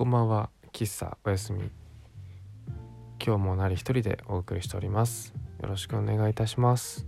こんばんは。喫茶おやすみ。今日もなり一人でお送りしております。よろしくお願いいたします。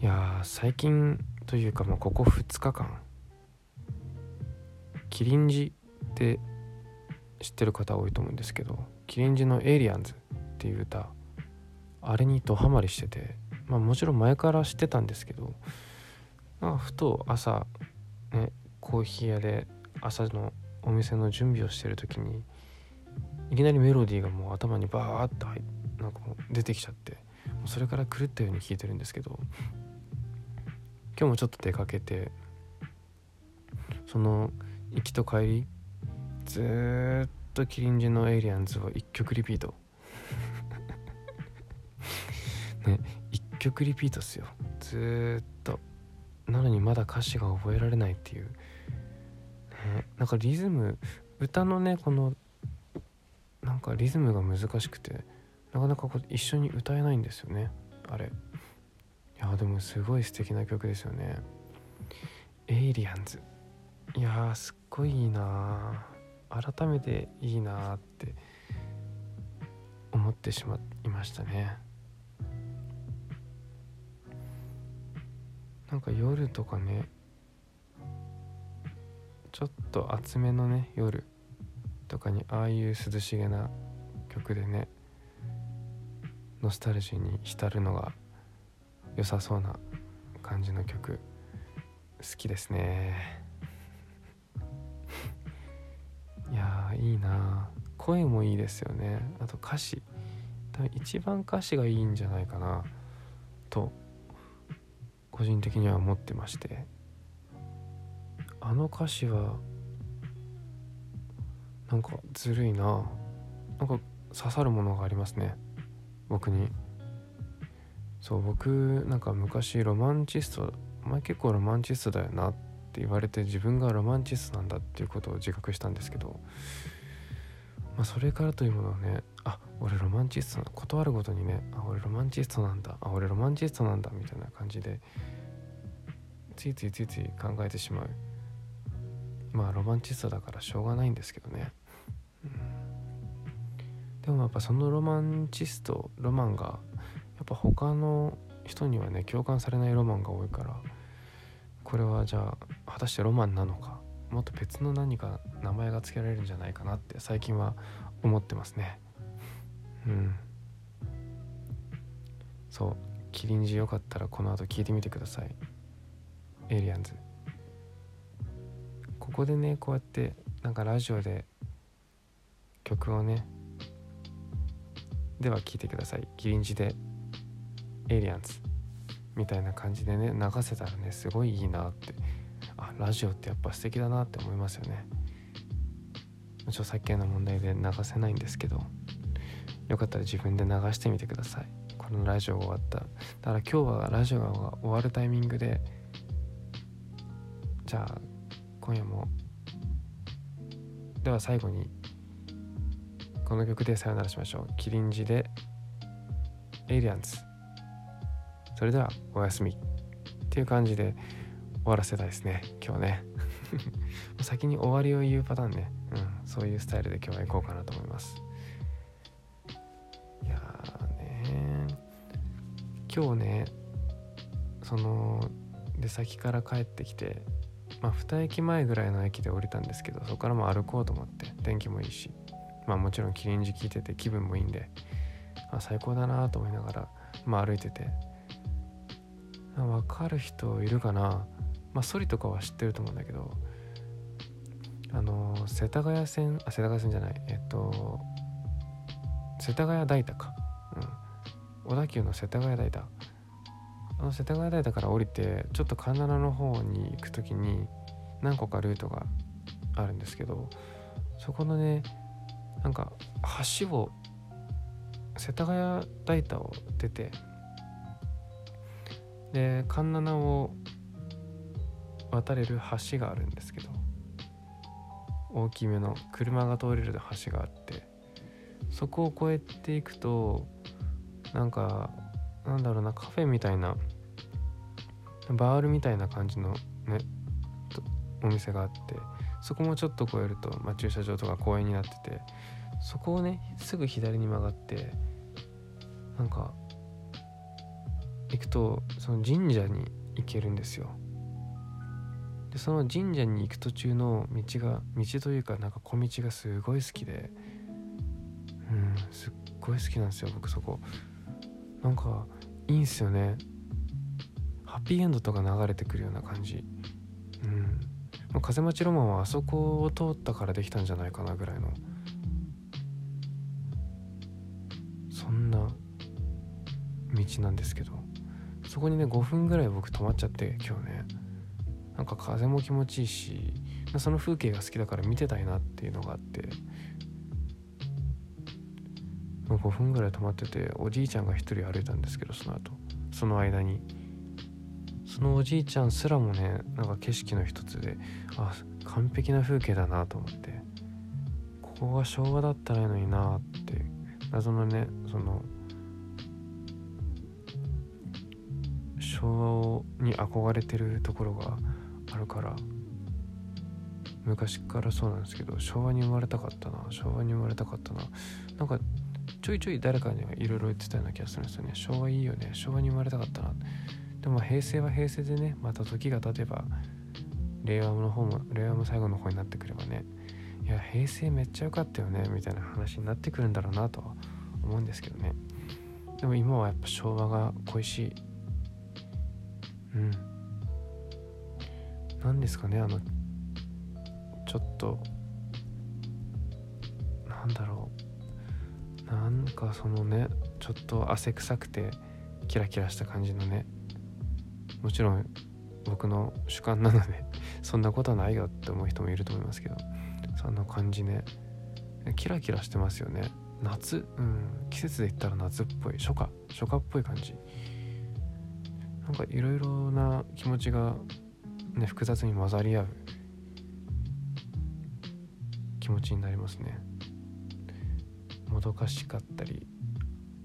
いやー最近というかもうここ2日間キリンジって知ってる方多いと思うんですけどキリンジの「エイリアンズ」っていう歌あれにドハマりしててまあもちろん前から知ってたんですけどまあふと朝ねコーヒー屋で朝のお店の準備をしてる時にいきなりメロディーがもう頭にバーッと入なんかもう出てきちゃってそれから狂ったように聴いてるんですけど今日もちょっと出かけてその行きと帰りずっとキリンジのエイリアンズを1曲リピート。ね1曲リピートっすよ。ずーっと。なのにまだ歌詞が覚えられないっていう、なんかリズム歌のねこのなんかリズムが難しくてなかなかこう一緒に歌えないんですよね。あれ。いやでもすごい素敵な曲ですよね。エイリアンズ。いやすっごいいいな改めていいなって思ってしまいましたね。なんか夜とかねちょっと厚めのね夜とかにああいう涼しげな曲でねノスタルジーに浸るのが良さそうな感じの曲好きですね。いやいいな。声もいいですよね。あと歌詞。多分一番歌詞がいいんじゃないかなと個人的には思ってまして。あの歌詞はなんかずるいな。なんか刺さるものがありますね。僕に。そう僕なんか昔ロマンチストお前結構ロマンチストだよなって言われて自分がロマンチストなんだっていうことを自覚したんですけどまあそれからというものはねあ俺ロマンチストな断るごとにねあ俺ロマンチストなんだあ俺ロマンチストなんだみたいな感じでついついついつい考えてしまう。まあロマンチストだからしょうがないんですけどね、うん、でもやっぱそのロマンチストロマンがやっぱ他の人にはね共感されないロマンが多いからこれはじゃあ果たしてロマンなのかもっと別の何か名前が付けられるんじゃないかなって最近は思ってますね。うん。そう。キリンジよかったらこの後聞いてみてください。エイリアンズ。ここでねこうやってなんかラジオで曲をねでは聴いてください。キリンジでエイリアンズみたいな感じでね流せたらねすごいいいなって。あラジオってやっぱ素敵だなって思いますよね。著作権の問題で流せないんですけどよかったら自分で流してみてください。このラジオが終わった。だから今日はラジオが終わるタイミングでじゃあ今夜も。では最後にこの曲でさよならしましょう。キリンジでエイリアンズそれではおやすみ。っていう感じで終わらせたいですね。今日ね。先に終わりを言うパターンね、うん、そういうスタイルで今日は行こうかなと思います。いやーね今日ねその出先から帰ってきてまあ2駅前ぐらいの駅で降りたんですけどそこからも歩こうと思って天気もいいしまあもちろんキリンジ聞いてて気分もいいんであ最高だなと思いながら、まあ、歩いてて。分かる人いるかな？まあソリとかは知ってると思うんだけどあの世田谷線あ世田谷線じゃないえっと世田谷大田か。うん。小田急の世田谷大田。あの世田谷大田から降りてちょっと神奈の方に行く時に何個かルートがあるんですけどそこのねなんか橋を世田谷大田を出てで環七を渡れる橋があるんですけど大きめの車が通れる橋があってそこを越えていくとなんかなんだろうなカフェみたいなバールみたいな感じのねお店があってそこもちょっと越えると、まあ、駐車場とか公園になっててそこをねすぐ左に曲がってなんか行くとその神社に行けるんですよ。でその神社に行く途中の道が道というかなんか小道がすごい好きでうんすっごい好きなんですよ僕そこ。なんかいいんすよね。ハッピーエンドとか流れてくるような感じ。うん。風待ちロマンはあそこを通ったからできたんじゃないかなぐらいの。そんな道なんですけど。そこにね5分ぐらい僕止まっちゃって今日ね。なんか風も気持ちいいしその風景が好きだから見てたいなっていうのがあって。5分ぐらい止まってておじいちゃんが一人歩いたんですけどその後。その間に。そのおじいちゃんすらもねなんか景色の一つであ完璧な風景だなと思って。ここが昭和だったらいいのになって謎のねその昭和に憧れてるところがあるから昔からそうなんですけど昭和に生まれたかったな昭和に生まれたかったな。なんかちょいちょい誰かにはいろいろ言ってたような気がするんですよね。昭和いいよね。昭和に生まれたかったな。でも平成は平成でねまた時が経てば令和の方も令和も最後の方になってくればねいや平成めっちゃ良かったよねみたいな話になってくるんだろうなとは思うんですけどね。でも今はやっぱ昭和が恋しい。うん。何ですかねあのちょっとなんだろう。なんかそのねちょっと汗臭くてキラキラした感じのねもちろん僕の主観なのでそんなことはないよって思う人もいると思いますけどそんな感じね。キラキラしてますよね。夏？うん。季節で言ったら夏っぽい。初夏。初夏っぽい感じ。なんかいろいろな気持ちがね複雑に混ざり合う気持ちになりますね。もどかしかったり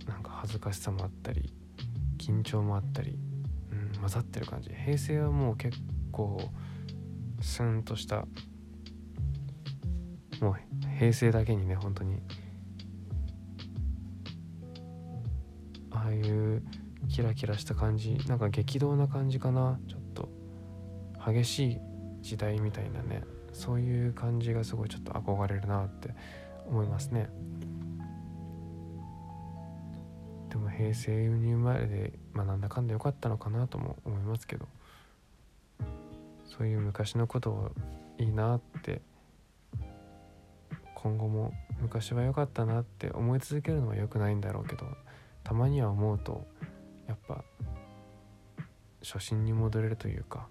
なんか恥ずかしさもあったり緊張もあったりうん混ざってる感じ。平成はもう結構スンとしたもう平成だけにね本当に。ああいうキラキラした感じなんか激動な感じかなちょっと。激しい時代みたいなねそういう感じがすごいちょっと憧れるなって思いますね。でも平成に生まれてまあなんだかんだ良かったのかなとも思いますけどそういう昔のことをいいなって今後も昔は良かったなって思い続けるのは良くないんだろうけどたまには思うとやっぱ初心に戻れるというか、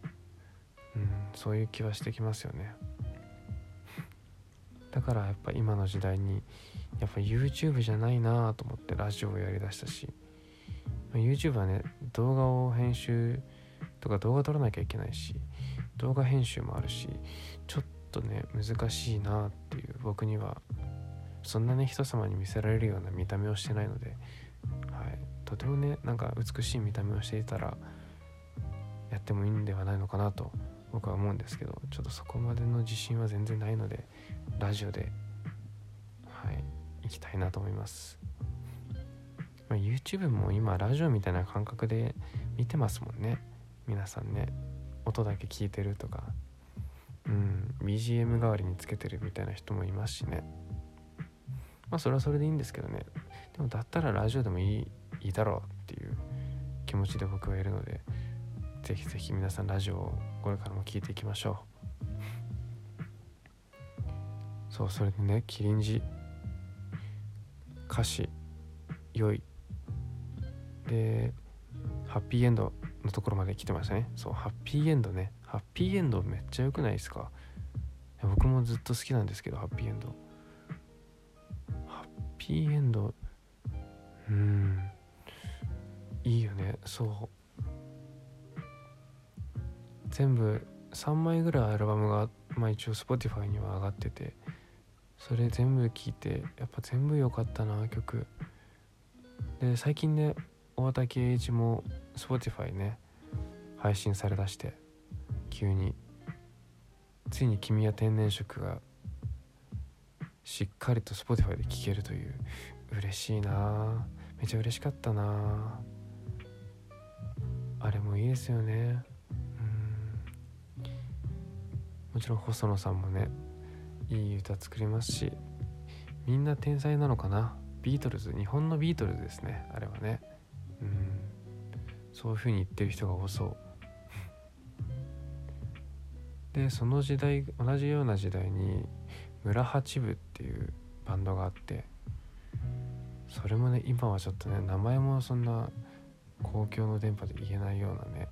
うん、そういう気はしてきますよね。だからやっぱ今の時代にやっぱ YouTube じゃないなと思ってラジオをやりだしたし。YouTube はね動画を編集とか動画撮らなきゃいけないし動画編集もあるしちょっとね難しいなっていう僕にはそんなね人様に見せられるような見た目をしてないので、はい、とてもねなんか美しい見た目をしていたらやってもいいんではないのかなと僕は思うんですけどちょっとそこまでの自信は全然ないのでラジオでいきたいなと思います。まあ、YouTube も今ラジオみたいな感覚で見てますもんね。皆さんね。音だけ聞いてるとか。うん。BGM 代わりにつけてるみたいな人もいますしね。まあそれはそれでいいんですけどね。でもだったらラジオでもいいいいだろうっていう気持ちで僕はいるのでぜひぜひ皆さんラジオをこれからも聞いていきましょう。そうそれでねキリンジ歌詞良い。でハッピーエンドのところまで来てましたね。そうハッピーエンドね。ハッピーエンドめっちゃ良くないですか？僕もずっと好きなんですけどハッピーエンド。ハッピーエンド。うん。いいよね。そう。全部3枚ぐらいアルバムが、まあ、一応 Spotify には上がってて。それ全部聴いてやっぱ全部良かったな曲。で最近ね大竹栄一も Spotify ね配信されだして急に。ついに君は天然色がしっかりと Spotify で聴けるという嬉しいな。めちゃ嬉しかったな。あれもいいですよね。うん。もちろん細野さんもねいい歌作りますしみんな天才なのかな？ビートルズ日本のビートルズですねあれはね。うん。そういう風に言ってる人が多そう。でその時代同じような時代に村八部っていうバンドがあってそれもね今はちょっとね名前もそんな公共の電波で言えないようなね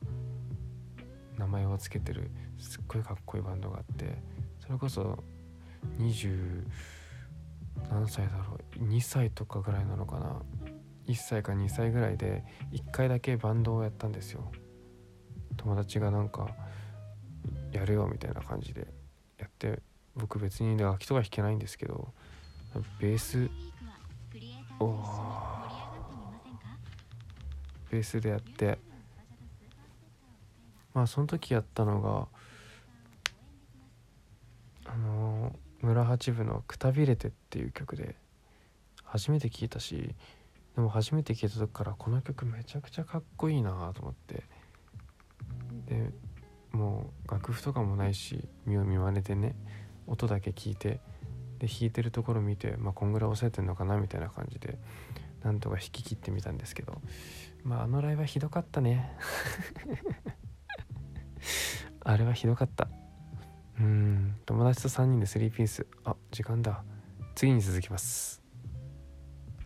名前を付けてるすっごいかっこいいバンドがあってそれこそ20何歳だろう？2歳とかぐらいなのかな？1歳か2歳ぐらいで1回だけバンドをやったんですよ。友達がなんかやるよみたいな感じでやって僕別に楽器とか弾けないんですけどベースおベースでやって。まあその時やったのがあの村八部の「くたびれて」っていう曲で初めて聴いたしでも初めて聴いた時からこの曲めちゃくちゃかっこいいなと思って。でもう楽譜とかもないし見よう見まねでね音だけ聞いてで弾いてるところ見て、まあ、こんぐらい押さえてんのかなみたいな感じでなんとか弾き切ってみたんですけどまああのライブはひどかったね。あれはひどかった。うん。友達と3人でスリーピース。あ時間だ。次に続きます。